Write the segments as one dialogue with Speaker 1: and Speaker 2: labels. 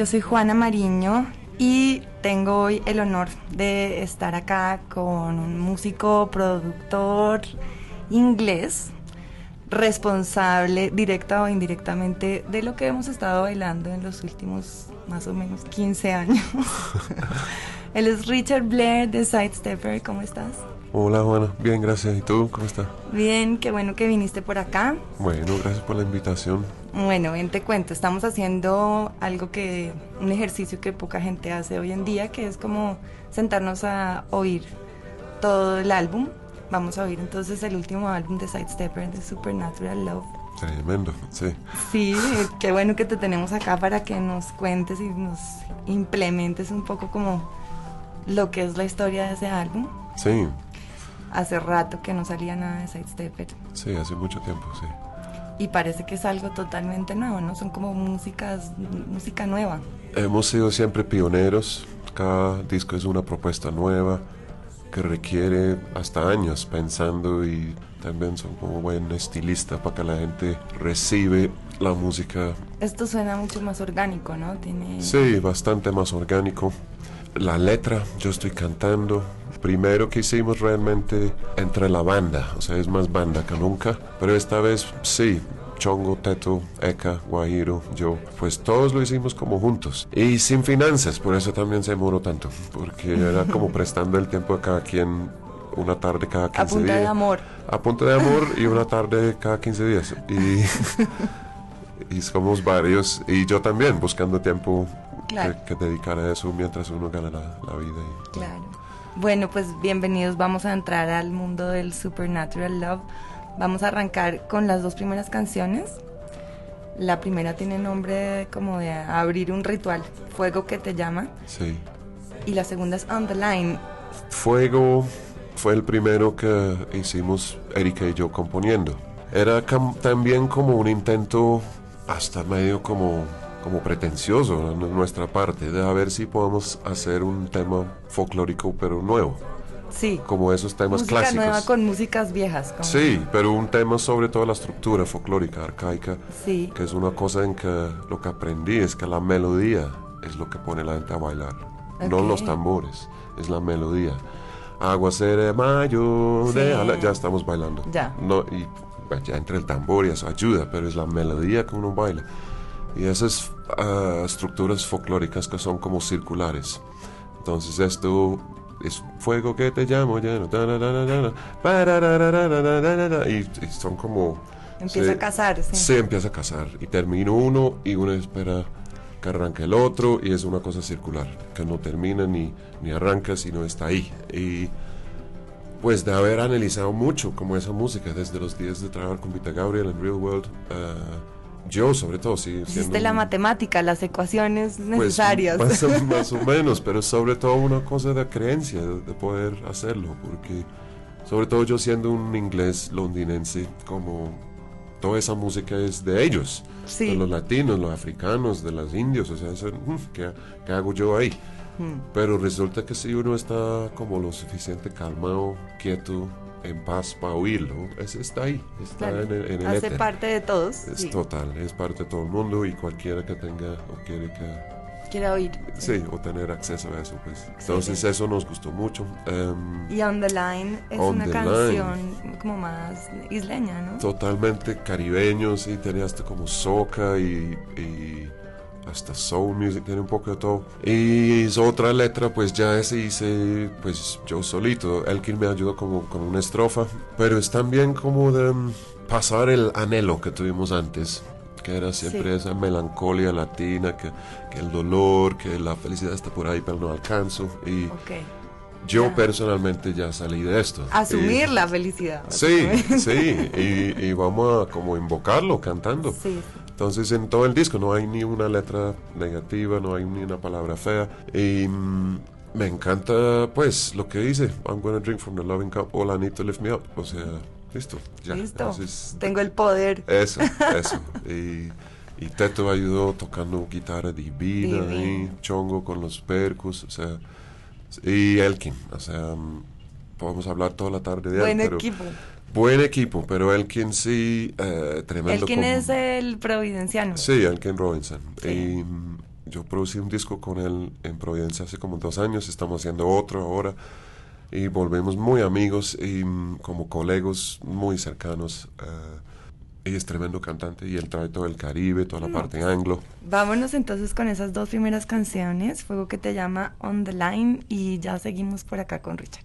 Speaker 1: Yo soy Juana Mariño y tengo hoy el honor de estar acá con un músico, productor inglés, responsable directa o indirectamente de lo que hemos estado bailando en los últimos más o menos 15 años. Él es Richard Blair de Sidestepper, ¿cómo estás?
Speaker 2: Hola Juana, bien, gracias. ¿Y tú cómo estás?
Speaker 1: Bien, qué bueno que viniste por acá.
Speaker 2: Bueno, gracias por la invitación.
Speaker 1: Bueno, ven te cuento, estamos haciendo algo que, un ejercicio que poca gente hace hoy en día, que es como sentarnos a oír todo el álbum. Vamos a oír entonces el último álbum de Sidestepper, de Supernatural Love.
Speaker 2: Tremendo, sí.
Speaker 1: Sí, qué bueno que te tenemos acá para que nos cuentes y nos implementes un poco como lo que es la historia de ese álbum.
Speaker 2: Sí,
Speaker 1: Hace rato que no salía nada de Sidestepper
Speaker 2: sí, hace mucho tiempo, sí.
Speaker 1: y parece que es algo totalmente nuevo, ¿no? Son como músicas, música nueva.
Speaker 2: Hemos sido siempre pioneros. Cada disco es una propuesta nueva que requiere hasta años pensando y también son como buen estilista para que la gente recibe la música.
Speaker 1: Esto suena mucho más orgánico, ¿no? Tiene...
Speaker 2: Sí, bastante más orgánico. La letra, yo estoy cantando. Primero que hicimos realmente entre la banda, o sea, es más banda que nunca, pero esta vez sí, Chongo, Teto, Eka, Guajiro, yo, pues todos lo hicimos como juntos. Y sin finanzas, por eso también se demoró tanto, porque era como prestando el tiempo a cada quien una tarde cada 15
Speaker 1: A punta
Speaker 2: días.
Speaker 1: de amor.
Speaker 2: A punta de amor y una tarde cada 15 días. Y, y somos varios, y yo también buscando tiempo
Speaker 1: Claro.
Speaker 2: que, que dedicar a eso mientras uno gana la, la vida. y-
Speaker 1: Claro. Bueno, pues bienvenidos. Vamos a entrar al mundo del Supernatural Love. Vamos a arrancar con las dos primeras canciones. La primera tiene nombre como de abrir un ritual, Fuego que te llama.
Speaker 2: Sí.
Speaker 1: Y la segunda es On the Line.
Speaker 2: Fuego fue el primero que hicimos Erika y yo componiendo. Era también como un intento hasta medio como, como pretencioso de nuestra parte de a ver si podemos hacer un tema folclórico pero nuevo,
Speaker 1: Sí.
Speaker 2: como esos temas
Speaker 1: Música
Speaker 2: clásicos.
Speaker 1: nueva con músicas viejas. como-
Speaker 2: Sí, pero un tema sobre todo la estructura folclórica, arcaica,
Speaker 1: Sí.
Speaker 2: que es una cosa en que lo que aprendí es que la melodía es lo que pone a la gente a bailar, no
Speaker 1: Ok.
Speaker 2: los tambores, es la melodía. Aguacero de mayo,
Speaker 1: Sí.
Speaker 2: déjala, ya estamos bailando.
Speaker 1: Ya.
Speaker 2: No, y bueno, ya entre el tambor y eso ayuda, pero es la melodía que uno baila y esas uh, estructuras folclóricas que son como circulares. Entonces esto es fuego que te llamo y, y son como...
Speaker 1: Empieza
Speaker 2: se,
Speaker 1: a casar, sí.
Speaker 2: Se empieza a casar y termina uno y uno espera que arranque el otro y es una cosa circular, que no termina ni, ni arranca, sino está ahí. Y pues de haber analizado mucho como esa música desde los días de trabajar con Vita Gabriel en Real World. Uh, yo sobre todo, sí.
Speaker 1: Hiciste la
Speaker 2: un-
Speaker 1: matemática, las ecuaciones
Speaker 2: pues,
Speaker 1: necesarias.
Speaker 2: más, o- más o menos, pero sobre todo una cosa de creencia, de, de poder hacerlo, porque sobre todo yo siendo un inglés londinense, como toda esa música es de ellos,
Speaker 1: Sí.
Speaker 2: de los latinos, los africanos, de los indios, o sea, eso, ¿qué, qué hago yo ahí?
Speaker 1: Hmm.
Speaker 2: Pero resulta que si uno está como lo suficiente calmado, quieto, en paz para oírlo, ese está ahí, está
Speaker 1: Claro.
Speaker 2: en el, en el
Speaker 1: Hace
Speaker 2: éter.
Speaker 1: parte de todos.
Speaker 2: Es
Speaker 1: sí.
Speaker 2: total, es parte de todo el mundo y cualquiera que tenga o quiere que
Speaker 1: Quiero oír.
Speaker 2: Sí, o tener acceso a eso, pues. Entonces eso nos gustó mucho. Em,
Speaker 1: Y On the Line es una canción como más isleña, ¿no?
Speaker 2: totalmente caribeños y tenía hasta como soca y, y hasta soul music, tiene un poco de todo. Y es otra letra, pues ya ese hice, pues yo solito. Elkin me ayudó como con una estrofa, pero es también como de mm, pasar el anhelo que tuvimos antes. Que era siempre
Speaker 1: Sí.
Speaker 2: esa melancolía latina, que, que el dolor, que la felicidad está por ahí, pero no alcanzo. Y
Speaker 1: Ok.
Speaker 2: yo personalmente ya salí de esto.
Speaker 1: Asumir
Speaker 2: Y-
Speaker 1: la felicidad.
Speaker 2: Sí, sí, y, y vamos a como invocarlo cantando.
Speaker 1: Sí,
Speaker 2: Entonces en todo el disco no hay ni una letra negativa, no hay ni una palabra fea. Y mm, me encanta pues lo que dice, I'm gonna drink from the loving cup, all I need to lift me up. O sea, listo, ya.
Speaker 1: listo.
Speaker 2: Entonces,
Speaker 1: Tengo el poder.
Speaker 2: eso, eso. Y, y Teto ayudó tocando guitarra divina, y Chongo con los percus, o sea, y Elkin, o sea, mm, podemos hablar toda la tarde de
Speaker 1: Buen
Speaker 2: él. pero-
Speaker 1: equipo.
Speaker 2: Buen equipo, pero Elkin sí, eh, tremendo.
Speaker 1: ¿El quién
Speaker 2: como-
Speaker 1: es el providenciano?
Speaker 2: Sí, Elkin Robinson.
Speaker 1: Sí.
Speaker 2: Y mm, yo producí un disco con él en Providencia hace como dos años, estamos haciendo otro ahora y volvemos muy amigos y mm, como colegas muy cercanos. y es tremendo cantante y él trae todo el Caribe, toda la
Speaker 1: Mm.
Speaker 2: parte anglo.
Speaker 1: Vámonos entonces con esas dos primeras canciones, Fuego que te llama On the Line y ya seguimos por acá con Richard.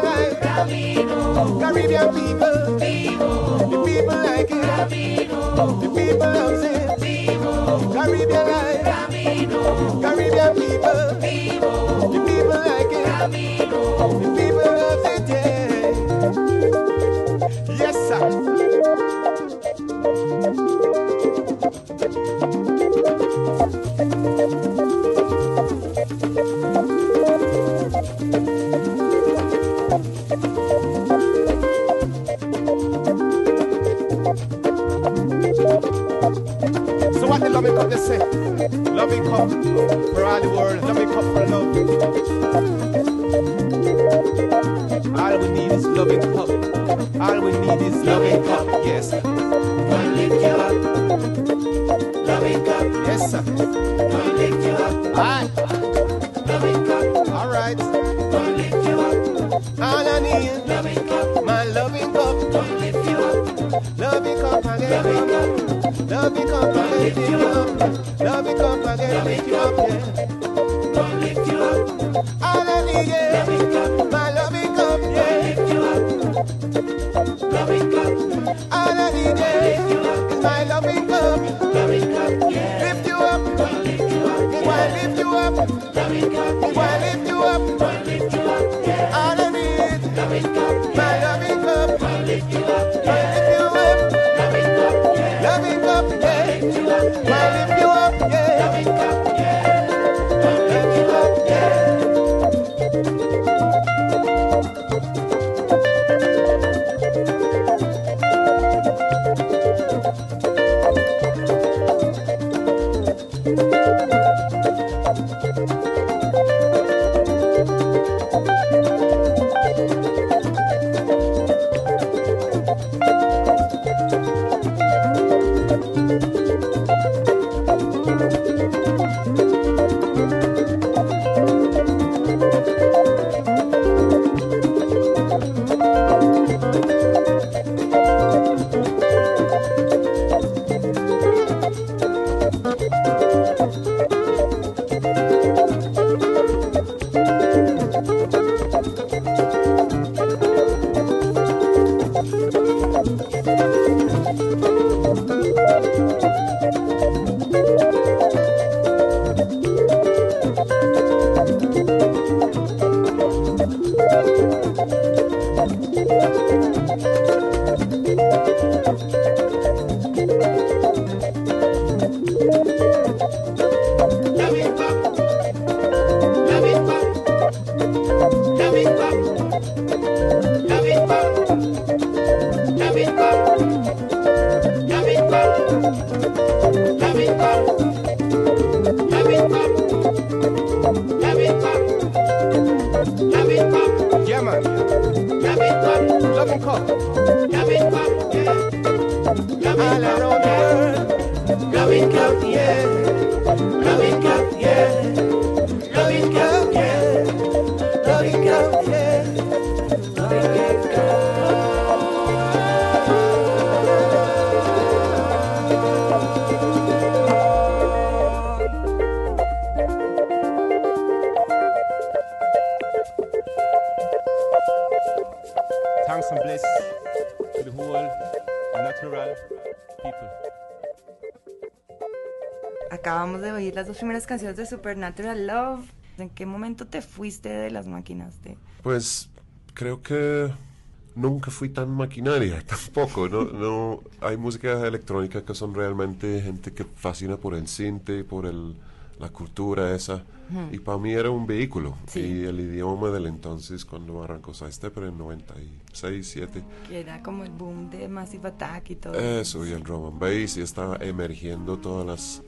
Speaker 3: Caribbean, Camino. Caribbean people, people like it, Caribbean life, Caribbean people, the people like it, Camino. the people
Speaker 1: Música las primeras canciones de Supernatural Love. ¿En qué momento te fuiste de las máquinas? De...
Speaker 2: Pues creo que nunca fui tan maquinaria, tampoco. No, no, hay música electrónica que son realmente gente que fascina por el cinte, por el, la cultura esa. Y para mí era un vehículo.
Speaker 1: Sí.
Speaker 2: Y el idioma del entonces, cuando arrancó Sidestep en 96, 7.
Speaker 1: Que era como el boom de Massive Attack y todo.
Speaker 2: Eso, y el drum and bass, y estaba emergiendo todos los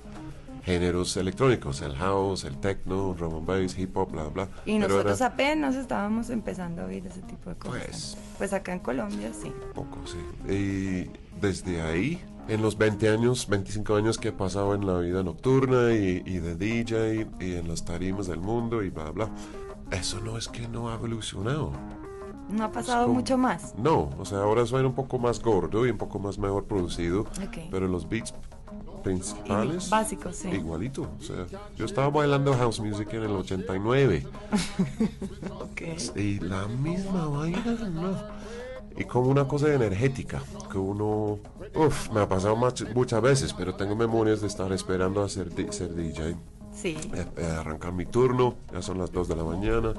Speaker 2: géneros electrónicos, el house, el techno, drum and bass, hip hop, bla, bla.
Speaker 1: Y
Speaker 2: Pero
Speaker 1: nosotros
Speaker 2: era
Speaker 1: apenas estábamos empezando a oír ese tipo de cosas.
Speaker 2: Pues-
Speaker 1: Pues acá en Colombia sí.
Speaker 2: poco, sí. Y desde ahí, en los 20 años, 25 años que he pasado en la vida nocturna y, y de DJ y en las tarimas del mundo y bla, bla, eso no es que no ha evolucionado.
Speaker 1: No ha pasado
Speaker 2: como-
Speaker 1: mucho más.
Speaker 2: No, o sea, ahora suena un poco más gordo y un poco más mejor producido,
Speaker 1: Ok.
Speaker 2: pero los beats principales
Speaker 1: básicos, sí.
Speaker 2: igualito. O sea, yo estaba bailando house music en el 89
Speaker 1: Ok.
Speaker 2: y la misma vaina, no. Y como una cosa energética, que uno, uff, me ha pasado muchas veces, pero tengo memorias de estar esperando a ser, ser DJ.
Speaker 1: Sí.
Speaker 2: Eh, eh, arrancar mi turno, ya son las 2 de la mañana,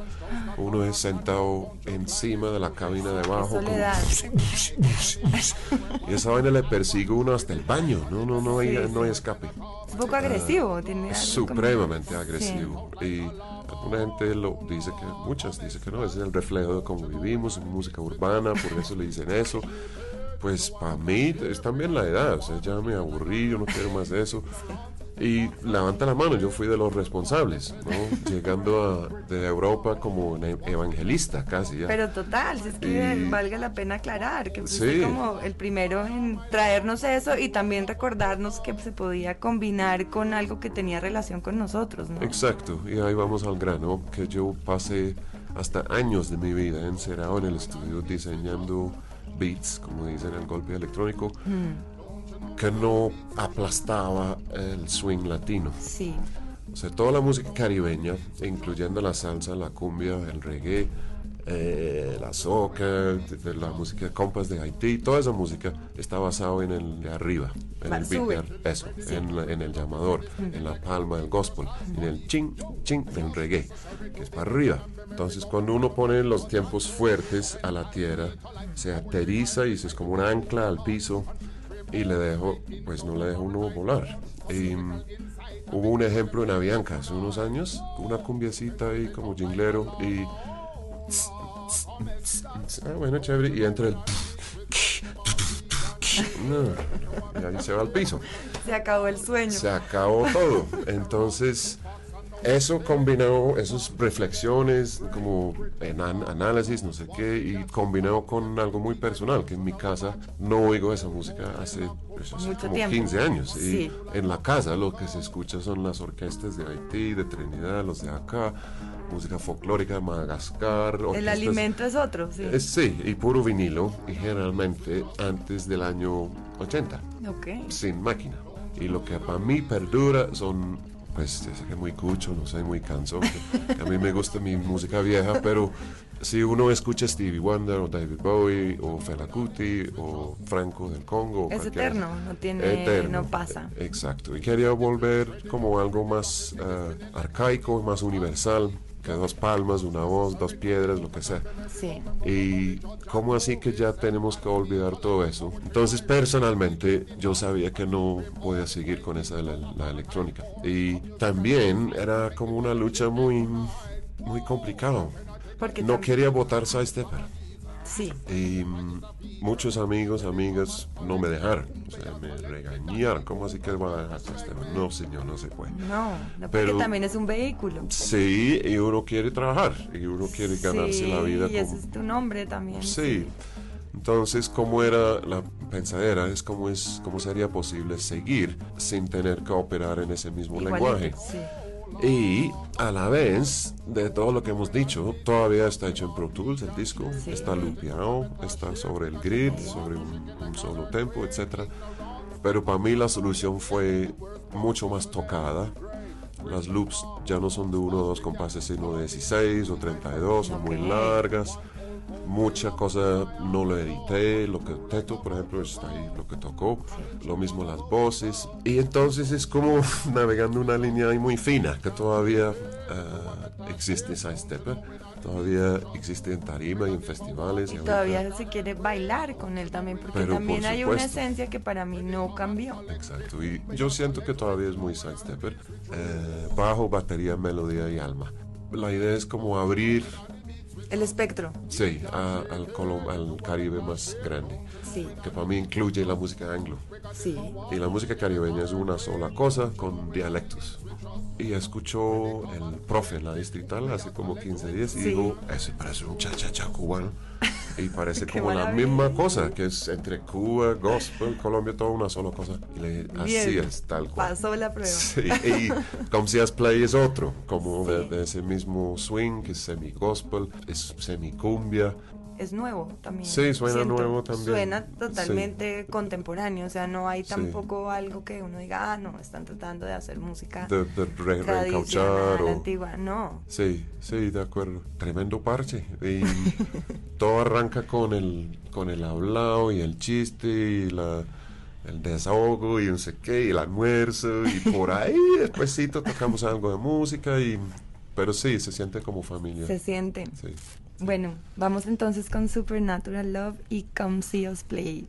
Speaker 2: uno es sentado encima de la cabina de abajo. y esa vaina le persigue uno hasta el baño, no, no, no hay, no hay escape.
Speaker 1: Es un poco agresivo. Tiene
Speaker 2: Es
Speaker 1: algo como-
Speaker 2: supremamente
Speaker 1: Sí.
Speaker 2: agresivo. Y alguna gente lo dice que, muchas dicen que no, es el reflejo de cómo vivimos, en música urbana, por eso le dicen eso. Pues para mí es también la edad, o sea, ya me aburrí, yo no quiero más de eso. Y levanta la mano, yo fui de los responsables, ¿no? Llegando a, de Europa como evangelista casi ya.
Speaker 1: Pero total, si es que
Speaker 2: Y-
Speaker 1: valga la pena aclarar que fuiste
Speaker 2: Sí.
Speaker 1: como el primero en traernos eso y también recordarnos que se podía combinar con algo que tenía relación con nosotros, ¿no?
Speaker 2: Exacto, y ahí vamos al grano, que yo pasé hasta años de mi vida encerrado en el estudio diseñando beats, como dicen, el golpe electrónico, que no aplastaba el swing latino.
Speaker 1: Sí,
Speaker 2: O sea, toda la música caribeña, incluyendo la salsa, la cumbia, el reggae, eh, la soca, la música de compas de Haití, toda esa música está basada en el de arriba, en el beat,
Speaker 1: sube.
Speaker 2: de ar- eso, en, la- en el llamador, en la palma del gospel, en el ching, ching del reggae, que es para arriba. Entonces, cuando uno pone los tiempos fuertes a la tierra, se aterriza y se es como un ancla al piso y le dejo, pues no le dejo uno volar. Y, mm, hubo un ejemplo en Avianca hace unos años, una cumbiacita ahí como jinglero y... Ah, bueno, chévere, y entra el... Y ahí se va al piso.
Speaker 1: se acabó el sueño.
Speaker 2: Se acabó todo. Entonces, eso combinado, esas reflexiones, como en an- análisis, no sé qué, y combinado con algo muy personal, que en mi casa no oigo esa música hace, pues, hace como
Speaker 1: tiempo.
Speaker 2: 15 años. Y
Speaker 1: Sí.
Speaker 2: en la casa lo que se escucha son las orquestas de Haití, de Trinidad, los de acá, música folclórica de Madagascar.
Speaker 1: el
Speaker 2: orquestas-
Speaker 1: alimento es otro, sí.
Speaker 2: Eh, Sí, y puro vinilo, y generalmente antes del año 80
Speaker 1: Ok.
Speaker 2: sin máquina. Y lo que para mí perdura son, pues, sé que muy cucho, no soy muy cansón. a mí me gusta mi música vieja, pero si uno escucha Stevie Wonder o David Bowie o Fela Kuti o Franco del Congo.
Speaker 1: Es eterno, no tiene- no pasa.
Speaker 2: Eh, Exacto. Y quería volver como algo más eh, arcaico, más universal, que dos palmas, una voz, dos piedras, lo que sea.
Speaker 1: Sí.
Speaker 2: Y cómo así que ya tenemos que olvidar todo eso. Entonces personalmente yo sabía que no podía seguir con esa de la, la electrónica. Y también era como una lucha muy, muy complicada. No quería votar Sidestepper.
Speaker 1: Sí.
Speaker 2: Y muchos amigos, amigas no me dejaron. O sea, me regañaron. ¿Cómo así que va a dejar? No, señor, no se puede.
Speaker 1: No, no, porque
Speaker 2: Pero-
Speaker 1: también es un vehículo.
Speaker 2: Sí, y uno quiere trabajar. Y uno quiere ganarse
Speaker 1: Sí,
Speaker 2: la vida
Speaker 1: Y ese
Speaker 2: como...
Speaker 1: es tu nombre también.
Speaker 2: Sí. Entonces, ¿cómo era la pensadera? Es cómo, es, cómo sería posible seguir sin tener que operar en ese mismo
Speaker 1: Igualito,
Speaker 2: lenguaje.
Speaker 1: sí.
Speaker 2: Y a la vez, de todo lo que hemos dicho, todavía está hecho en Pro Tools el disco,
Speaker 1: Sí.
Speaker 2: está lupeado, está sobre el grid, sobre un, un solo tempo, etc. Pero para mí la solución fue mucho más tocada. Las loops ya no son de uno o dos compases, sino de 16 o 32, son muy
Speaker 1: Ok.
Speaker 2: largas. Mucha cosa no lo edité, lo que Teto, por ejemplo, está ahí, lo que tocó, lo mismo las voces. Y entonces es como navegando una línea ahí muy fina, que todavía ah, existe Side Stepper, todavía existe en tarima y en festivales.
Speaker 1: Y
Speaker 2: ahorita-
Speaker 1: todavía se quiere bailar con él también, porque
Speaker 2: Pero
Speaker 1: también
Speaker 2: por
Speaker 1: hay una esencia que para mí no cambió.
Speaker 2: Exacto, y yo siento que todavía es muy Side Stepper, eh, bajo, batería, melodía y alma. La idea es como abrir,
Speaker 1: El espectro,
Speaker 2: sí, a- al, Colom- al Caribe más grande,
Speaker 1: sí,
Speaker 2: que para mí incluye la música anglo.
Speaker 1: sí.
Speaker 2: Y la música caribeña es una sola cosa con dialectos. Y escuchó el profe en la distrital hace como 15 días y
Speaker 1: Sí.
Speaker 2: digo, ese parece un cha-cha-cha cubano. Y parece como la misma cosa, que es entre Cuba, gospel, Colombia, toda una sola cosa. Y le dije, así
Speaker 1: Bien,
Speaker 2: es, tal cual.
Speaker 1: Pasó la prueba.
Speaker 2: Sí, y Come See Us Play es otro, como de,
Speaker 1: Sí.
Speaker 2: de ese mismo swing, que es semi-gospel, es semi-cumbia.
Speaker 1: Es nuevo también.
Speaker 2: Sí, suena nuevo también.
Speaker 1: Suena totalmente contemporáneo, o sea, no hay
Speaker 2: Sí.
Speaker 1: tampoco algo que uno diga, ah, no, están tratando de hacer música
Speaker 2: De, de re-
Speaker 1: tradicional,
Speaker 2: o...
Speaker 1: antigua. No,
Speaker 2: Sí, sí, de acuerdo. Tremendo parche. Y todo arranca con el, con el hablado y el chiste y la, el desahogo y no sé qué, y el almuerzo y por ahí despuésito tocamos algo de música y... Pero sí, se siente como familia.
Speaker 1: se siente.
Speaker 2: Sí.
Speaker 1: Bueno, vamos entonces con Supernatural Love y Come See Us Play.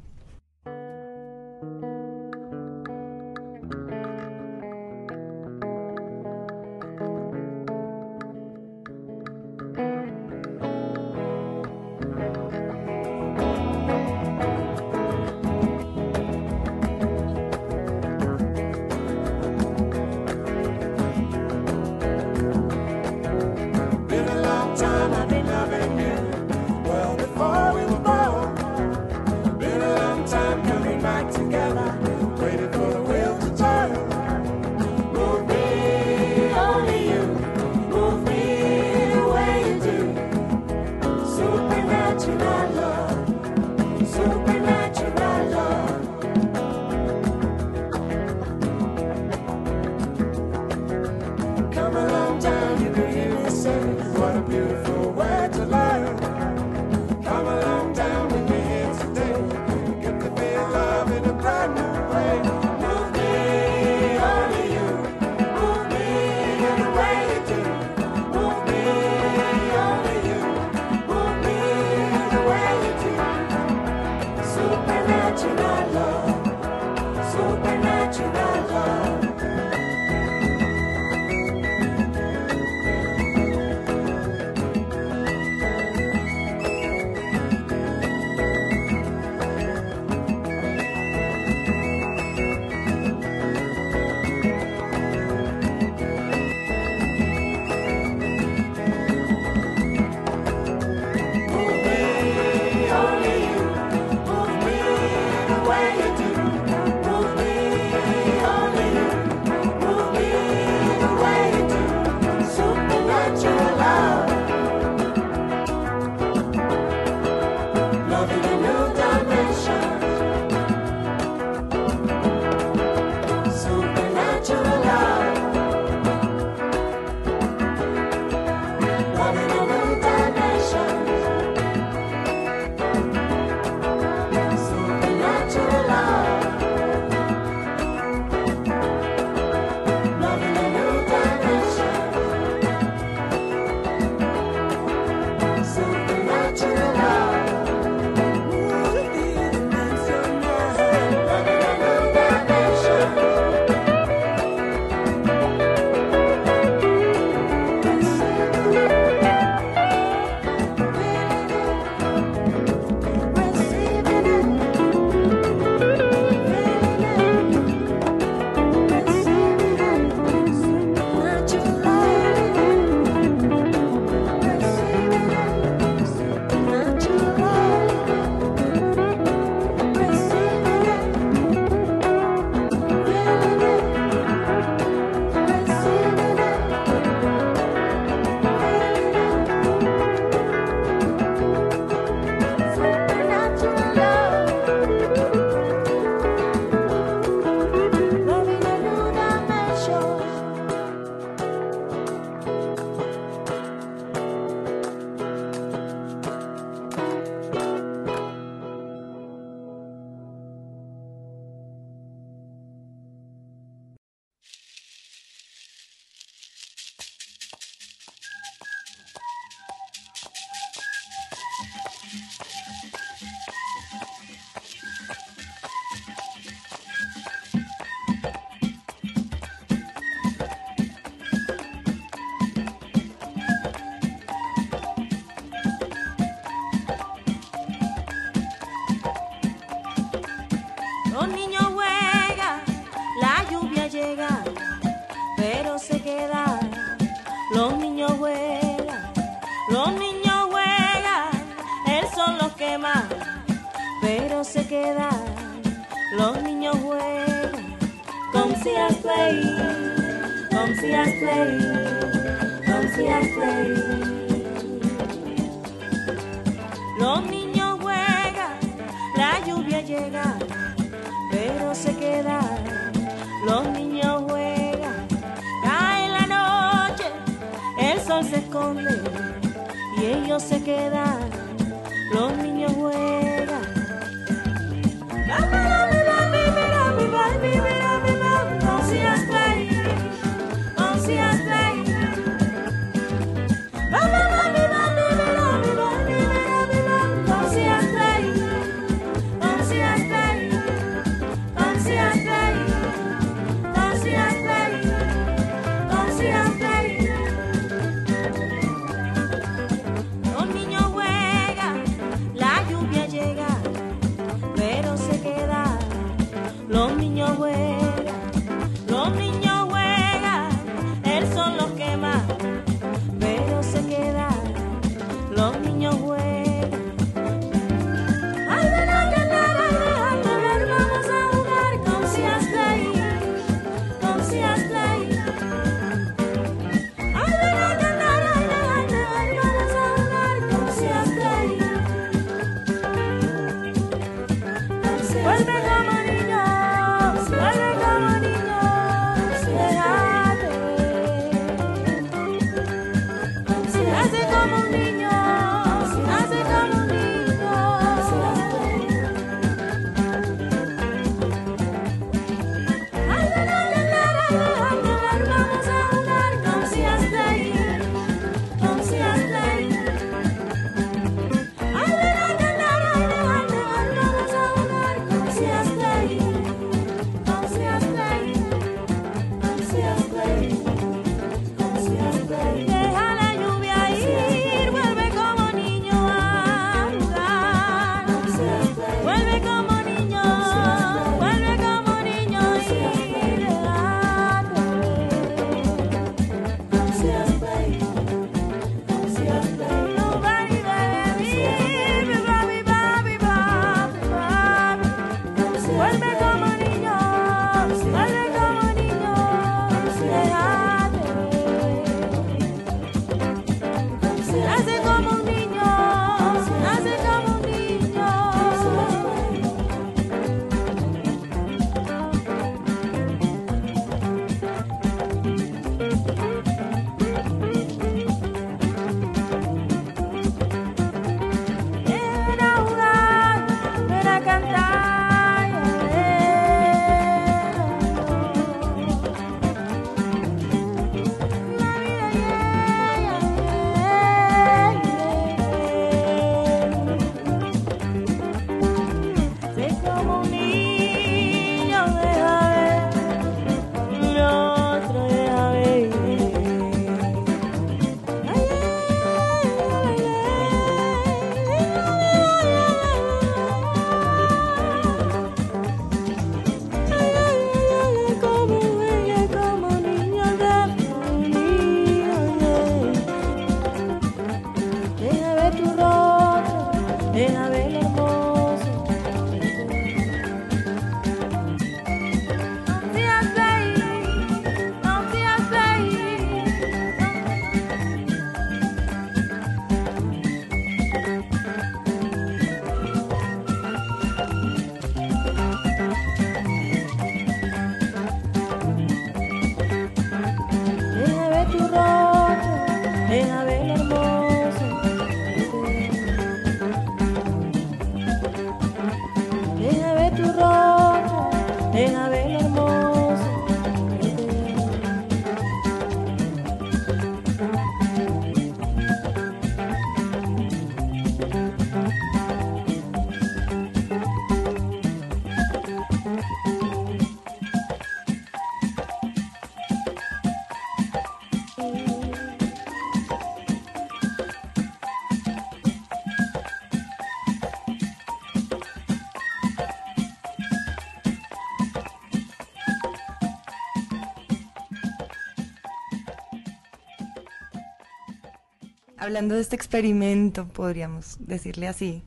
Speaker 1: Hablando de este experimento, podríamos decirle así,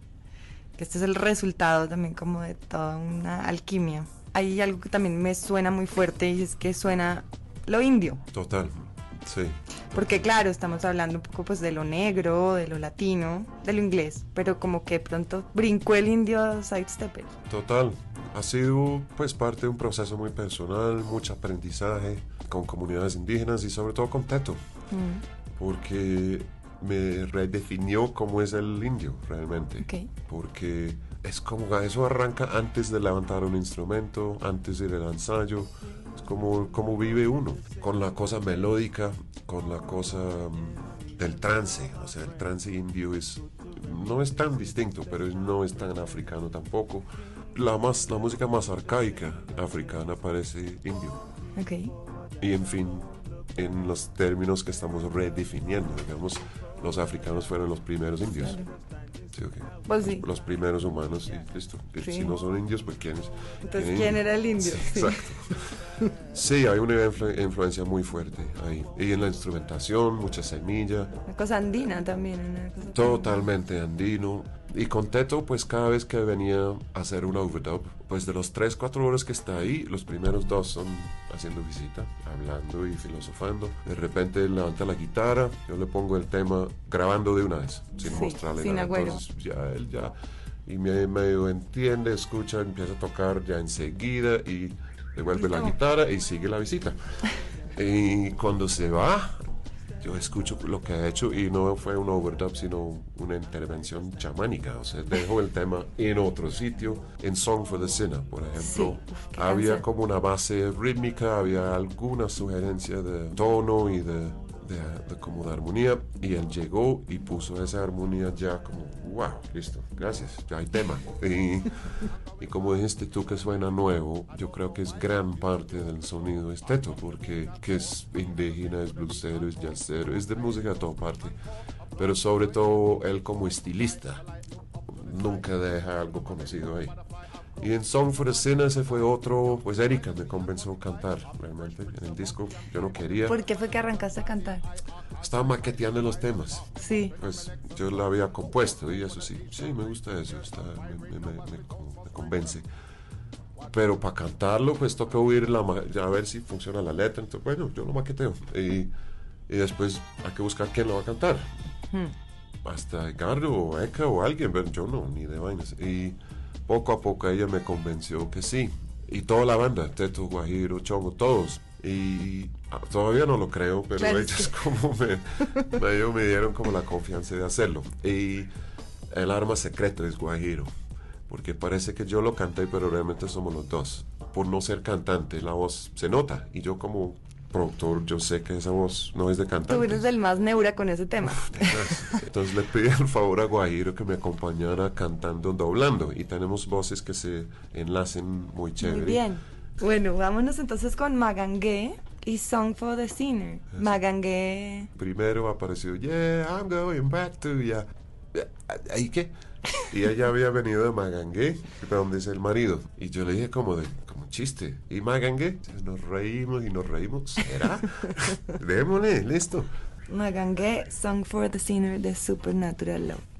Speaker 1: que este es el resultado también como de toda una alquimia. Hay algo que también me suena muy fuerte y es que suena lo indio.
Speaker 2: Total, sí.
Speaker 1: Porque claro, estamos hablando un poco pues de lo negro, de lo latino, de lo inglés, pero como que pronto brincó el indio a sidestepper.
Speaker 2: Total. Ha sido pues parte de un proceso muy personal, mucho aprendizaje con comunidades indígenas y sobre todo con Teto,
Speaker 1: Mm,
Speaker 2: porque me redefinió cómo es el indio realmente. Porque es como eso arranca antes de levantar un instrumento, antes de ir al ensayo. Es como, como vive uno, con la cosa melódica, con la cosa mm, del trance. O sea, el trance indio es, no es tan distinto, pero no es tan africano tampoco. La, más, la música más arcaica africana parece indio.
Speaker 1: Ok.
Speaker 2: Y en fin, en los términos que estamos redefiniendo, digamos, los africanos fueron los primeros indios. Sí.
Speaker 1: Pues sí.
Speaker 2: Los primeros humanos, y listo.
Speaker 1: Sí.
Speaker 2: Si no son indios, pues ¿quiénes?
Speaker 1: Entonces, ¿quién era el indio?
Speaker 2: Sí,
Speaker 1: Sí.
Speaker 2: exacto. Sí, hay una influ- influencia muy fuerte ahí. Y en la instrumentación, mucha semilla,
Speaker 1: Una cosa andina también. Una cosa
Speaker 2: totalmente andino. Y con Teto, pues cada vez que venía a hacer un overdub, pues de los 3, 4 horas que está ahí, los primeros dos son haciendo visita, hablando y filosofando. De repente levanta la guitarra, yo le pongo el tema grabando de una vez, sin
Speaker 1: Sí,
Speaker 2: mostrarle
Speaker 1: sin
Speaker 2: nada.
Speaker 1: agüero.
Speaker 2: Entonces ya él ya, y me, medio entiende, escucha, empieza a tocar ya enseguida y devuelve la guitarra y sigue la visita. y cuando se va, yo escucho lo que ha hecho y no fue un overdub, sino una intervención chamánica. O sea, dejó el tema en otro sitio, en Song for the Sinner, por ejemplo.
Speaker 1: Sí,
Speaker 2: había
Speaker 1: canción.
Speaker 2: como una base rítmica, había alguna sugerencia de tono y de, de, de como de armonía. Y él llegó y puso esa armonía ya como, wow, listo, gracias, ya hay tema. Y, y como dijiste tú que suena nuevo, yo creo que es gran parte del sonido esteto, porque que es indígena, es bluesero, es jazzero, es de música a toda parte. Pero sobre todo él como estilista, nunca deja algo conocido ahí. Y en Song for the Sinner ese fue otro, pues Erika me convenció a cantar realmente en el disco. Yo no quería,
Speaker 1: ¿Por qué fue que arrancaste a cantar?
Speaker 2: estaba maqueteando los temas.
Speaker 1: Sí.
Speaker 2: Pues yo lo había compuesto y eso sí, sí, me gusta eso, está, me, me- me- me con- me convence. Pero para cantarlo, pues toca oír la, a ver si funciona la letra. Entonces, bueno, yo lo maqueteo. Y, y después hay que buscar quién lo va a cantar. Hasta Edgardo o Eka o alguien, pero yo no, ni de vainas. Y poco a poco ella me convenció que sí. Y toda la banda, Teto, Guajiro, Chongo, todos. Y todavía no lo creo, pero
Speaker 1: Claro,
Speaker 2: ellos como me, medio me dieron como la confianza de hacerlo. Y el arma secreta es Guajiro. Porque parece que yo lo canté, pero realmente somos los dos. Por no ser cantante, la voz se nota. Y yo como productor, yo sé que esa voz no es de cantante.
Speaker 1: Tú eres el más neura con ese tema.
Speaker 2: Entonces le pedí el favor a Guajiro que me acompañara cantando, doblando. Y tenemos voces que se enlacen muy chévere.
Speaker 1: Muy bien. Bueno, vámonos entonces con Magangue y Song for the Sinner. Magangue.
Speaker 2: Primero apareció, yeah, I'm going back to ya. ¿Ahí qué? Y ella había venido de Magangué, de donde es el marido. Y yo le dije como de, como chiste. ¿Y Magangué? Nos reímos y nos reímos. ¿Será? Démosle, listo.
Speaker 1: Magangue, Song for the Sinner de Supernatural Love.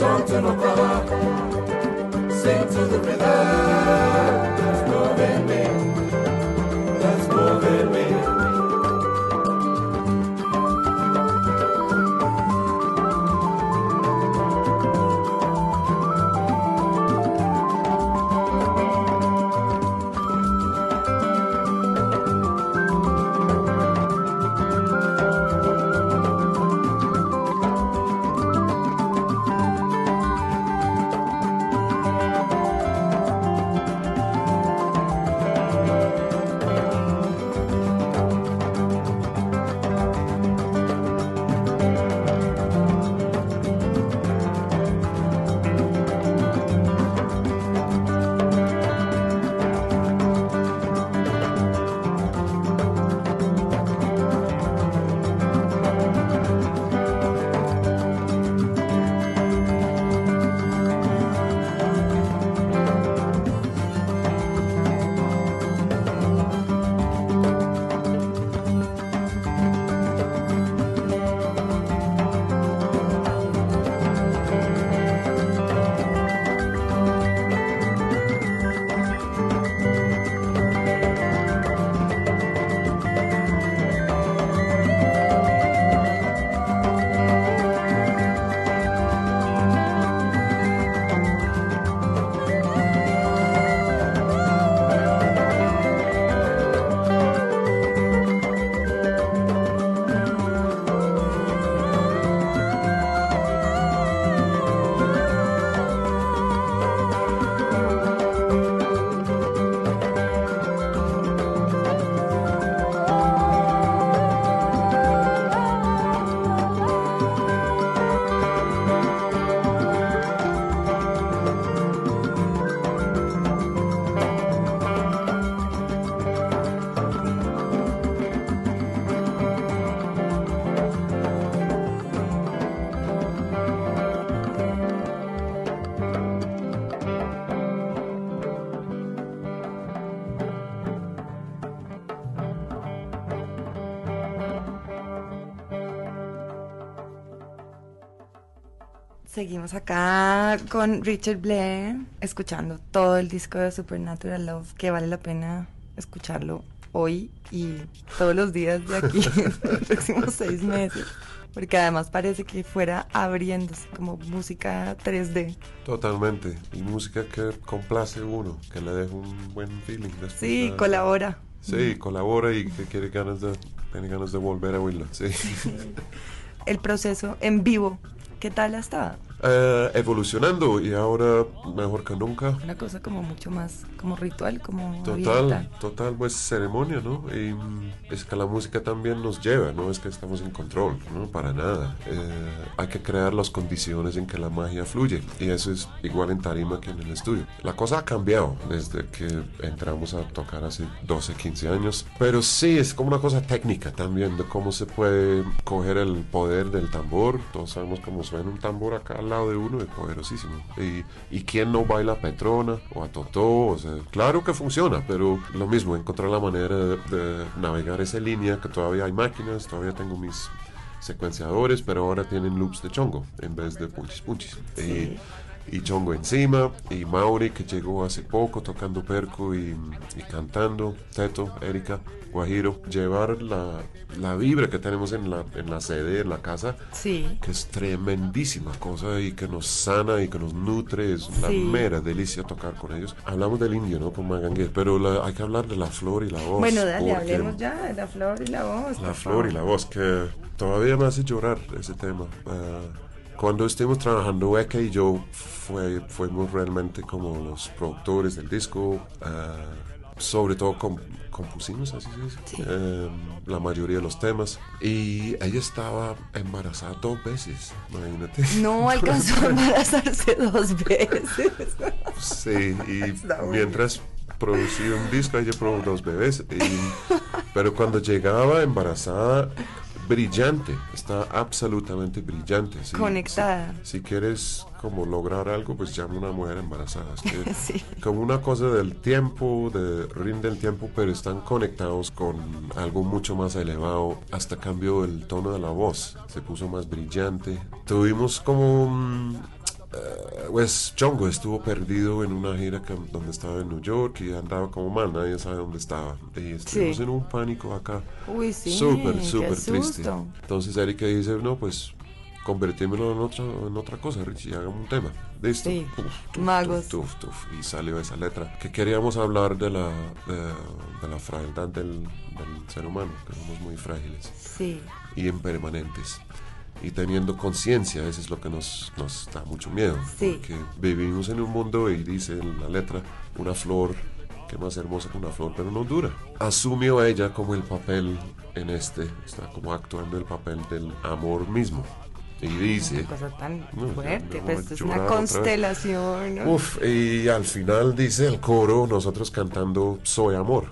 Speaker 4: Talk to my brother,
Speaker 1: Seguimos acá con Richard Blair, escuchando todo el disco de Supernatural Love, que vale la pena escucharlo hoy y todos los días de aquí, en los próximos seis meses. Porque además parece que fuera abriéndose como música 3D.
Speaker 2: Totalmente. Y música que complace uno, que le deja un buen feeling. después
Speaker 1: Sí,
Speaker 2: de-
Speaker 1: colabora.
Speaker 2: Sí, colabora y que quiere ganas de, tiene ganas de volver a oírla. Sí.
Speaker 1: El proceso en vivo, ¿qué tal ha estado?
Speaker 2: Eh, evolucionando y ahora mejor que nunca.
Speaker 1: Una cosa como mucho más, como ritual, como
Speaker 2: Total,
Speaker 1: abierta.
Speaker 2: total, pues ceremonia, ¿no? Y es que la música también nos lleva, no es que estamos en control, ¿no? Para nada. Eh, hay que crear las condiciones en que la magia fluye y eso es igual en tarima que en el estudio. La cosa ha cambiado desde que entramos a tocar hace 12, 15 años, pero sí, es como una cosa técnica también de cómo se puede coger el poder del tambor. Todos sabemos cómo suena un tambor acá lado de uno, es poderosísimo. Y, y quién no baila a Petrona o a Totó, o sea, claro que funciona, pero lo mismo, encontrar la manera de, de navegar esa línea, que todavía hay máquinas, todavía tengo mis secuenciadores, pero ahora tienen loops de chongo en vez de punchis punchis. Y, y chongo encima, y Mauri que llegó hace poco tocando perco y, y cantando, Teto, Erika, Guajiro, llevar la, la vibra que tenemos en la, en la sede, en la casa,
Speaker 1: Sí.
Speaker 2: que es tremendísima cosa y que nos sana y que nos nutre, es una
Speaker 1: Sí.
Speaker 2: mera delicia tocar con ellos. Hablamos del indio, ¿no? Con Magangué, pero la- hay que hablar de la flor y la voz.
Speaker 1: Bueno, dale, hablemos ya de la flor y la voz.
Speaker 2: La flor y la voz, que todavía me hace llorar ese tema. Ah, cuando estuvimos trabajando, Eka y yo fue, fuimos realmente como los productores del disco. ah, sobre todo com- compusimos, así se dice,
Speaker 1: Sí.
Speaker 2: eh, la mayoría de los temas. Y ella estaba embarazada dos veces, imagínate.
Speaker 1: No alcanzó a embarazarse dos veces.
Speaker 2: Sí, y mientras producía un disco, ella probó dos bebés. y- pero cuando llegaba embarazada, brillante, está absolutamente brillante. sí.
Speaker 1: Conectada.
Speaker 2: Si, si quieres como lograr algo, pues llama a una mujer embarazada. Es que
Speaker 1: Sí.
Speaker 2: Como una cosa del tiempo, de rinde el tiempo, pero están conectados con algo mucho más elevado. Hasta cambió el tono de la voz, se puso más brillante. Tuvimos como... mm, eh, pues Chongo estuvo perdido en una gira que- donde estaba en New York y andaba como mal, nadie sabe dónde estaba. Y estuvimos
Speaker 1: Sí.
Speaker 2: en un pánico acá.
Speaker 1: Uy, sí.
Speaker 2: Súper, súper triste. Entonces Erika dice, no, pues convertímelo en otra, en otra cosa, Richie, hagamos un tema. Listo.
Speaker 1: Sí,
Speaker 2: Tuf, tuf,
Speaker 1: magos.
Speaker 2: tuf, tuf. Y salió esa letra. Que queríamos hablar de la, de, de la fraildad del, del ser humano, que somos muy frágiles
Speaker 1: Sí.
Speaker 2: y impermanentes. Y teniendo conciencia, eso es lo que nos, nos da mucho miedo.
Speaker 1: Sí.
Speaker 2: Porque vivimos en un mundo y dice en la letra, una flor que más hermosa que una flor, pero no dura. Asumió a ella como el papel en este, está como actuando el papel del amor mismo. Y dice,
Speaker 1: Una cosa tan
Speaker 2: No,
Speaker 1: fuerte,
Speaker 2: voy
Speaker 1: pues es una constelación. ¿no?
Speaker 2: uff, y al final dice el coro, nosotros cantando Soy Amor.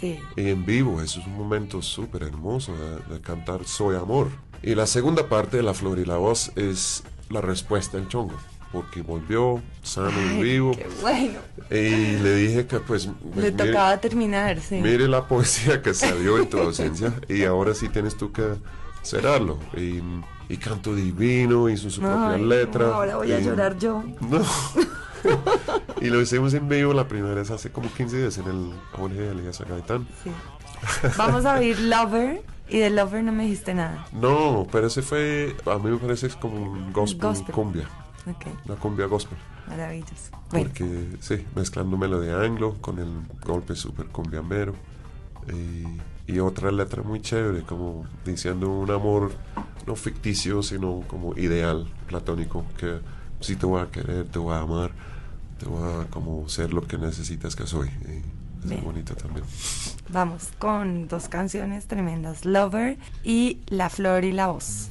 Speaker 1: Sí.
Speaker 2: Y en vivo, eso es un momento súper hermoso de, de cantar Soy Amor. Y la segunda parte de La Flor y la Voz es la respuesta del chongo, porque volvió sano y vivo.
Speaker 1: Qué bueno.
Speaker 2: Y le dije que pues...
Speaker 1: Le
Speaker 2: mire-
Speaker 1: tocaba terminar, sí.
Speaker 2: Mire la poesía que salió en tu ausencia y ahora sí tienes tú que cerrarlo. Y, y canto divino, hizo su propia
Speaker 1: Ay,
Speaker 2: letra.
Speaker 1: no, ahora voy a
Speaker 2: y-
Speaker 1: llorar yo.
Speaker 2: No. y lo hicimos en vivo la primera vez hace como 15 días en el ONG de Elías Gaitán.
Speaker 1: Sí. Vamos a oír Lover y de Lover no me dijiste nada.
Speaker 2: No, pero ese fue, a mí me parece como un gospel,
Speaker 1: Gospel.
Speaker 2: cumbia,
Speaker 1: Ok,
Speaker 2: una cumbia gospel.
Speaker 1: maravilloso. Bueno,
Speaker 2: Porque sí, mezclando melodía anglo con el golpe super cumbiambero. Y, y otra letra muy chévere, como diciendo un amor no ficticio, sino como ideal, platónico, que sí te voy a querer, te voy a amar, te voy a como ser lo que necesitas que soy. Y es
Speaker 1: Bien.
Speaker 2: bonito también.
Speaker 1: Vamos con dos canciones tremendas, Lover y La Flor y la Voz.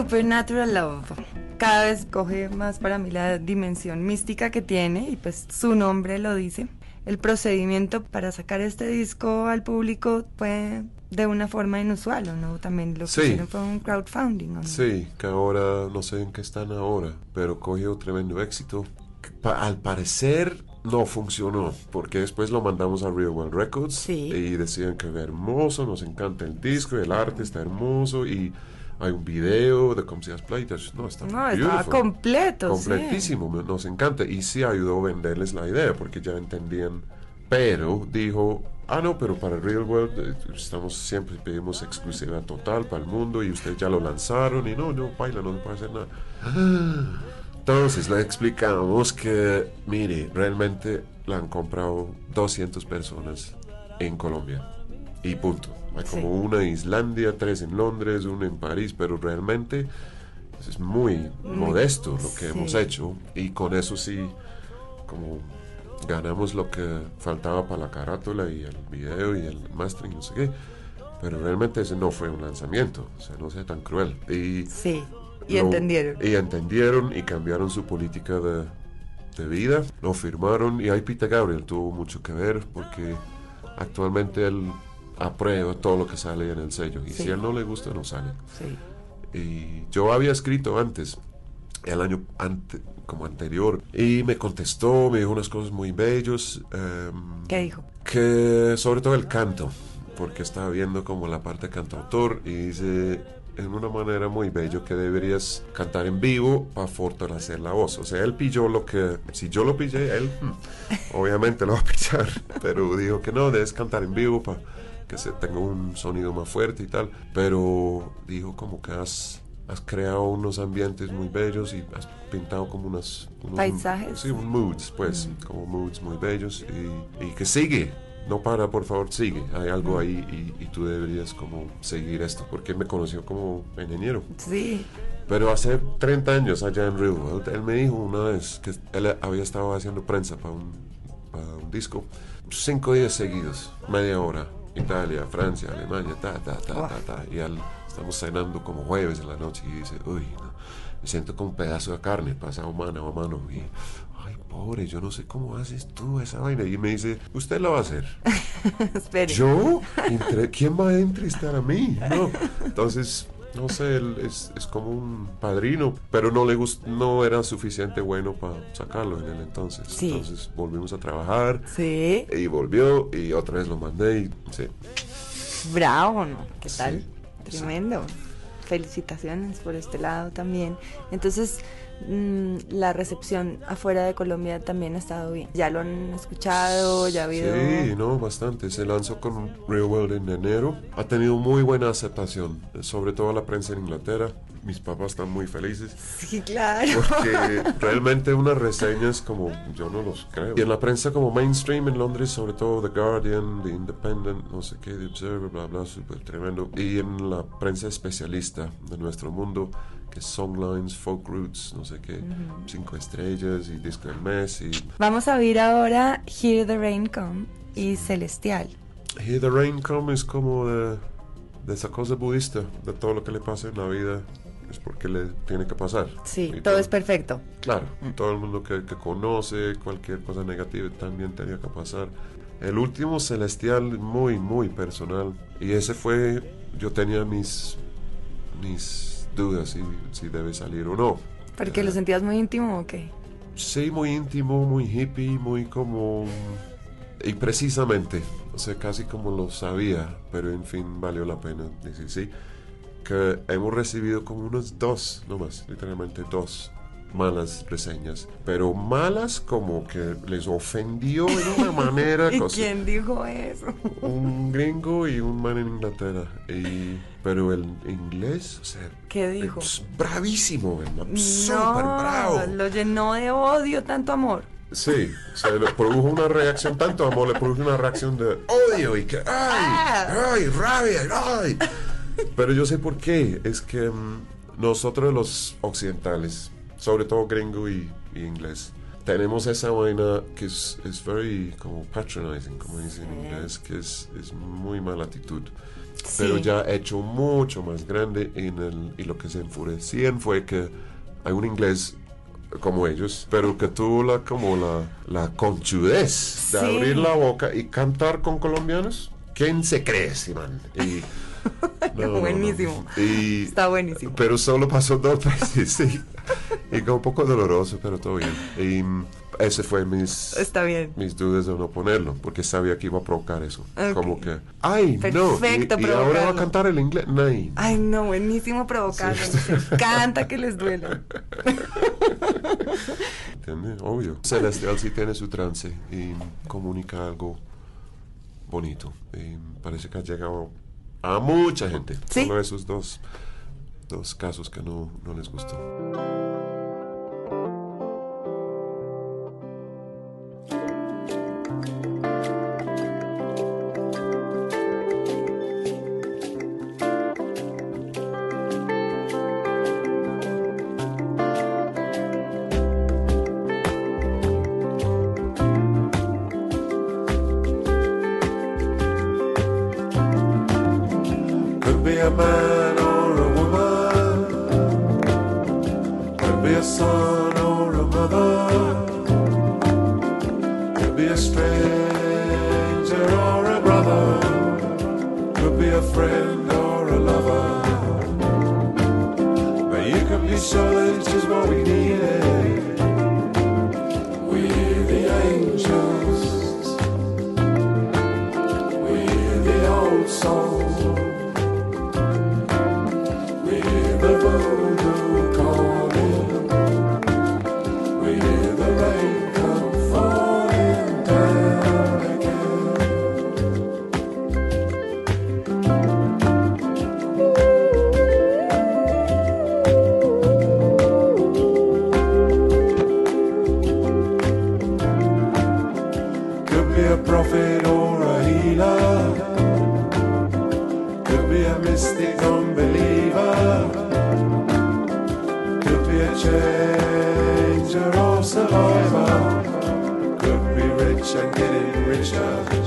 Speaker 1: Supernatural Love. Cada vez coge más para mí la dimensión mística que tiene y pues su nombre lo dice. El procedimiento para sacar este disco al público fue de una forma inusual, ¿o no? También lo que
Speaker 2: Sí.
Speaker 1: hicieron fue un crowdfunding, ¿o no?
Speaker 2: Sí, que ahora no sé en qué están ahora, pero cogió tremendo éxito. Pa- al parecer no funcionó, porque después lo mandamos a Real World Records
Speaker 1: Sí.
Speaker 2: y decían que era hermoso, nos encanta el disco, el arte está hermoso y hay un video de Play. Entonces, No, está
Speaker 1: No, estaba completo, sí.
Speaker 2: Completísimo, me- nos encanta. Y sí ayudó a venderles la idea, porque ya entendían. Pero dijo, ah, no, pero para Real World eh, estamos siempre pedimos exclusividad total para el mundo y ustedes ya lo lanzaron y no, no, baila, no se puede hacer nada. Entonces le explicamos que, mire, realmente la han comprado 200 personas en Colombia y punto. Hay
Speaker 1: Sí.
Speaker 2: como una en Islandia, tres en Londres, una en París, pero realmente pues, es muy modesto lo que
Speaker 1: sí.
Speaker 2: hemos hecho y con eso sí, como ganamos lo que faltaba para la carátula y el video y el mastering, no sé qué. Pero realmente ese no fue un lanzamiento, o sea, no sea tan cruel. Y
Speaker 1: Sí, y
Speaker 2: lo-
Speaker 1: entendieron.
Speaker 2: Y entendieron y cambiaron su política de, de vida, lo firmaron y ahí Peter Gabriel tuvo mucho que ver porque actualmente él aprueba todo lo que sale en el sello y
Speaker 1: Sí.
Speaker 2: si a él no le gusta no sale.
Speaker 1: Sí.
Speaker 2: Y yo había escrito antes, el año ante- como anterior, y me contestó, me dijo unas cosas muy bellas. em,
Speaker 1: ¿Qué dijo?
Speaker 2: que sobre todo el canto, porque estaba viendo como la parte cantautor y dice en una manera muy bello que deberías cantar en vivo para fortalecer la voz. O sea, él pilló lo que, si yo lo pillé, él hmm, obviamente lo va a pillar, pero dijo que no, debes cantar en vivo para que se tenga un sonido más fuerte y tal, pero dijo como que has... Has creado unos ambientes muy bellos y has pintado como unas... unos-
Speaker 1: Paisajes.
Speaker 2: Sí, un moods, pues, como moods muy bellos y, y que sigue. No para, por favor, sigue. Hay algo ahí y, y tú deberías como seguir esto, porque me conoció como ingeniero.
Speaker 1: Sí.
Speaker 2: Pero hace 30 años allá en World, él me dijo una vez que él había estado haciendo prensa para un, para un disco, cinco días seguidos, media hora, Italia, Francia, Alemania, ta, ta, ta, ta, ta. Y al, estamos cenando como jueves en la noche y dice, uy, no, me siento como un pedazo de carne pasado mano a mano. Y, ay, pobre, yo no sé cómo haces tú esa vaina. Y me dice, usted lo va a hacer. ¿Yo? Entre- ¿Quién va a entrevistar a mí? No. Entonces, no sé, él es, es como un padrino, pero no le gust- no era suficiente bueno para sacarlo en el entonces.
Speaker 1: Sí.
Speaker 2: Entonces volvimos a trabajar
Speaker 1: Sí.
Speaker 2: y volvió y otra vez lo mandé y sí.
Speaker 1: Bravo, ¿no? ¿Qué tal?
Speaker 2: sí.
Speaker 1: Tremendo. Felicitaciones por este lado también. Entonces, mm, la recepción afuera de Colombia también ha estado bien. Ya lo han escuchado, ya ha habido.
Speaker 2: Sí, no, bastante. Se lanzó con Real World en enero. Ha tenido muy buena aceptación, sobre todo la prensa en Inglaterra. Mis papás están muy felices.
Speaker 1: Sí, claro.
Speaker 2: Porque realmente unas reseñas como yo no los creo. Y en la prensa como mainstream en Londres, sobre todo The Guardian, The Independent, no sé qué, The Observer, bla, bla, súper tremendo. Y en la prensa especialista de nuestro mundo, que Songlines, Folk Roots, no sé qué, cinco estrellas y disco del mes. Y
Speaker 1: Vamos a oír ahora Hear the Rain Come y Celestial.
Speaker 2: Here the Rain Come es como de, de esa cosa budista, de todo lo que le pasa en la vida. Es porque le tiene que pasar.
Speaker 1: Sí,
Speaker 2: Y
Speaker 1: todo es perfecto.
Speaker 2: Claro, todo el mundo que, que conoce cualquier cosa negativa también tenía que pasar. El último celestial muy, muy personal. Y ese fue, yo tenía mis, mis dudas si, si debe salir o no.
Speaker 1: Porque
Speaker 2: Eh,
Speaker 1: lo sentías muy íntimo o qué?
Speaker 2: Sí, muy íntimo, muy hippie, muy como... Y precisamente, o sea, casi como lo sabía, pero en fin, valió la pena decir sí, que hemos recibido como unos dos, no más, literalmente dos malas reseñas, pero malas como que les ofendió en una manera.
Speaker 1: ¿Y
Speaker 2: cosa-
Speaker 1: quién dijo eso?
Speaker 2: Un gringo y un man en Inglaterra, y, pero el inglés, o sea,
Speaker 1: ¿Qué dijo?
Speaker 2: es bravísimo, ¿verdad? súper bravo.
Speaker 1: No, lo llenó de odio, tanto amor.
Speaker 2: Sí, o sea, le produjo una reacción, tanto amor, le produjo una reacción de odio y que, ay, ay, rabia, ay. Pero yo sé por qué, es que mm, nosotros los occidentales, sobre todo gringo y, y inglés, tenemos esa vaina que es, es very como patronizing, como dicen en inglés, que es, es muy mala actitud. pero
Speaker 1: Sí.
Speaker 2: ya hecho mucho más grande en el, y lo que se enfurecían fue que hay un inglés como ellos, pero que tuvo la, como la, la conchudez de
Speaker 1: Sí.
Speaker 2: abrir la boca y cantar con colombianos. ¿Quién se cree, man? Y, no, no, no.
Speaker 1: Buenísimo.
Speaker 2: Y-
Speaker 1: Está buenísimo.
Speaker 2: pero solo pasó dos veces, sí. Y como un poco doloroso, pero todo bien. Y mm, ese fue mis,
Speaker 1: Está bien.
Speaker 2: mis dudas de no ponerlo, porque sabía que iba a provocar eso.
Speaker 1: Ok.
Speaker 2: Como que, ay, no.
Speaker 1: Perfecto,
Speaker 2: Y, y ahora va a cantar el inglés. Nay.
Speaker 1: Ay, no, buenísimo provocarlo. Me encanta que les duela.
Speaker 2: ¿Entiendes? Obvio. Celestial sí tiene su trance y comunica algo bonito. Y parece que ha llegado a mucha gente.
Speaker 1: Sí.
Speaker 2: Solo esos dos, dos casos que no, no les gustó. change are all survival. Could be rich and getting richer.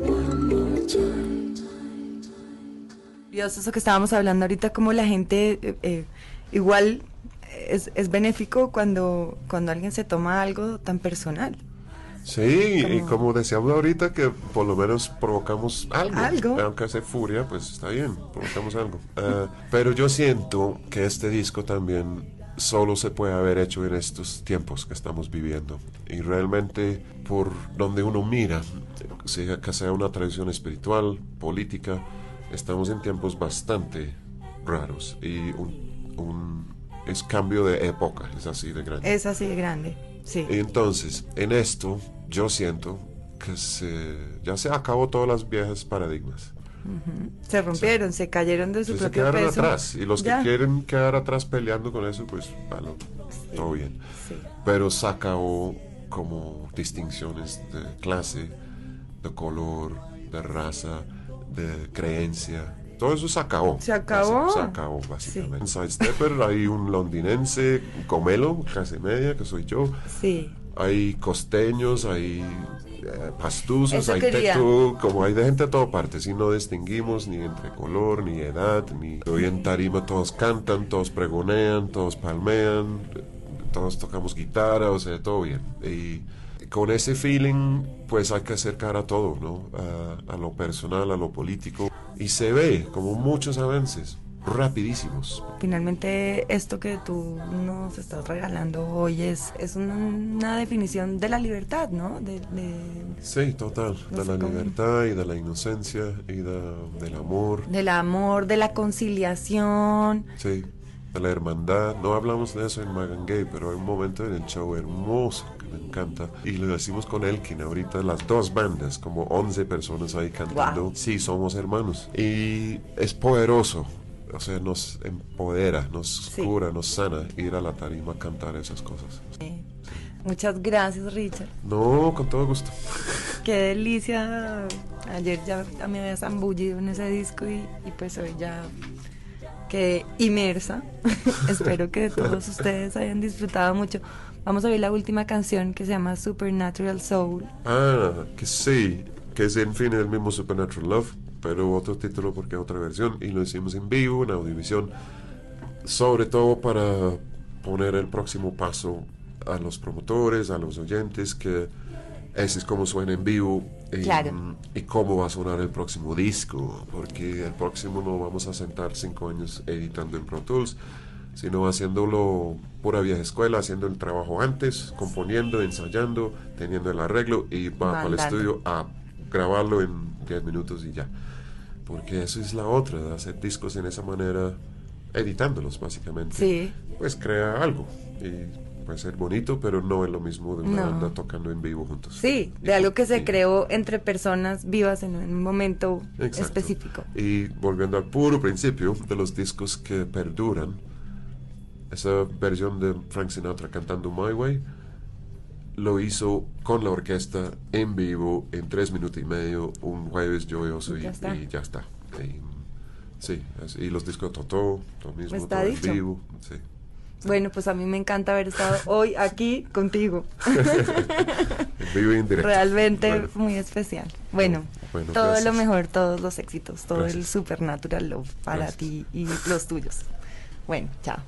Speaker 2: One more time.
Speaker 1: Dios, eso que estábamos hablando ahorita, como la gente eh, eh, igual es, es benéfico cuando, cuando alguien se toma algo tan personal.
Speaker 2: Sí, y
Speaker 1: Como-
Speaker 2: como decíamos ahorita que por lo menos provocamos algo,
Speaker 1: Algo.
Speaker 2: aunque sea furia, pues está bien, provocamos algo. Ah, pero yo siento que este disco también solo se puede haber hecho en estos tiempos que estamos viviendo. Y realmente por donde uno mira, sea que sea una tradición espiritual, política, estamos en tiempos bastante raros y un, un- es cambio de época, es así de grande.
Speaker 1: Es así de grande, sí.
Speaker 2: Entonces, en esto yo siento que se, ya se acabó todas las viejas paradigmas.
Speaker 1: Se rompieron, se cayeron de su
Speaker 2: Sí, se
Speaker 1: propio
Speaker 2: quedaron
Speaker 1: peso.
Speaker 2: atrás. Y los
Speaker 1: Ya.
Speaker 2: que quieren quedar atrás peleando con eso, pues, bueno, todo bien.
Speaker 1: Sí.
Speaker 2: Pero se acabó como distinciones de clase, de color, de raza, de creencia. Todo eso se acabó.
Speaker 1: Se acabó.
Speaker 2: Se, se acabó, básicamente. En Sidestepper hay un londinense, Comelo, clase media, que soy yo.
Speaker 1: Sí.
Speaker 2: Hay costeños, hay eh, pastuzos,
Speaker 1: Eso
Speaker 2: hay tetú, como hay de gente de todas partes y no distinguimos ni entre color, ni edad, ni hoy en tarima todos cantan, todos pregonean, todos palmean, todos tocamos guitarra, o sea, todo bien. Y con ese feeling, pues hay que acercar a todo, ¿no? A, a lo personal, a lo político. Y se ve como muchos avances, rapidísimos.
Speaker 1: Finalmente, esto que tú nos estás regalando hoy es, es una, una definición de la libertad, ¿no? De, de-
Speaker 2: Sí, total. De la
Speaker 1: cómo.
Speaker 2: libertad y de la inocencia y de- del amor.
Speaker 1: del amor, de la conciliación.
Speaker 2: Sí, de la hermandad. No hablamos de eso en Magan Gay, pero hay un momento en el show hermoso que me encanta. Y lo decimos con Elkin ahorita, las dos bandas, como 11 personas ahí cantando.
Speaker 1: Wow.
Speaker 2: Sí, somos hermanos. Y es poderoso. O sea, nos empodera, nos
Speaker 1: Sí.
Speaker 2: cura, nos sana ir a la tarima a cantar esas cosas.
Speaker 1: Eh, Muchas gracias, Richard.
Speaker 2: No, con todo gusto.
Speaker 1: Qué delicia. Ayer ya me había zambullido en ese disco y, y pues hoy ya quedé inmersa. Espero que todos ustedes hayan disfrutado mucho. Vamos a ver la última canción que se llama Supernatural Soul.
Speaker 2: Ah, que sí, que es en fin el mismo Supernatural Love, pero otro título porque otra versión. Y lo hicimos en vivo, en audiovisión, sobre todo para poner el próximo paso a los promotores, a los oyentes, que ese es como suena en vivo y,
Speaker 1: Claro.
Speaker 2: y cómo va a sonar el próximo disco, porque el próximo no vamos a sentar cinco años editando en Pro Tools, sino haciéndolo pura vieja escuela, haciendo el trabajo antes, componiendo, ensayando, teniendo el arreglo y va
Speaker 1: Mandando.
Speaker 2: estudio a grabarlo en 10 minutos y ya. Porque eso es la otra, hacer discos en esa manera, editándolos básicamente.
Speaker 1: Sí.
Speaker 2: Pues crea algo y puede ser bonito, pero no es lo mismo de una
Speaker 1: No.
Speaker 2: banda tocando en vivo juntos.
Speaker 1: Sí,
Speaker 2: Y
Speaker 1: de algo que se
Speaker 2: y-
Speaker 1: creó entre personas vivas en un momento
Speaker 2: Exacto.
Speaker 1: específico.
Speaker 2: Y volviendo al puro principio de los discos que perduran, esa versión de Frank Sinatra cantando My Way lo hizo con la orquesta en vivo en tres minutos y medio, un jueves lluvioso y,
Speaker 1: Ya está.
Speaker 2: y ya está. Y, sí, así- y los discos Totó, lo mismo,
Speaker 1: Está
Speaker 2: todo en vivo. Sí.
Speaker 1: Bueno, pues a mí me encanta haber estado hoy aquí contigo.
Speaker 2: Vivo en directo.
Speaker 1: Realmente
Speaker 2: Bueno,
Speaker 1: muy especial. Bueno,
Speaker 2: Bueno,
Speaker 1: todo
Speaker 2: gracias.
Speaker 1: lo mejor, todos los éxitos, todo el
Speaker 2: Gracias.
Speaker 1: supernatural love para
Speaker 2: Gracias.
Speaker 1: ti y los tuyos. Bueno, chao.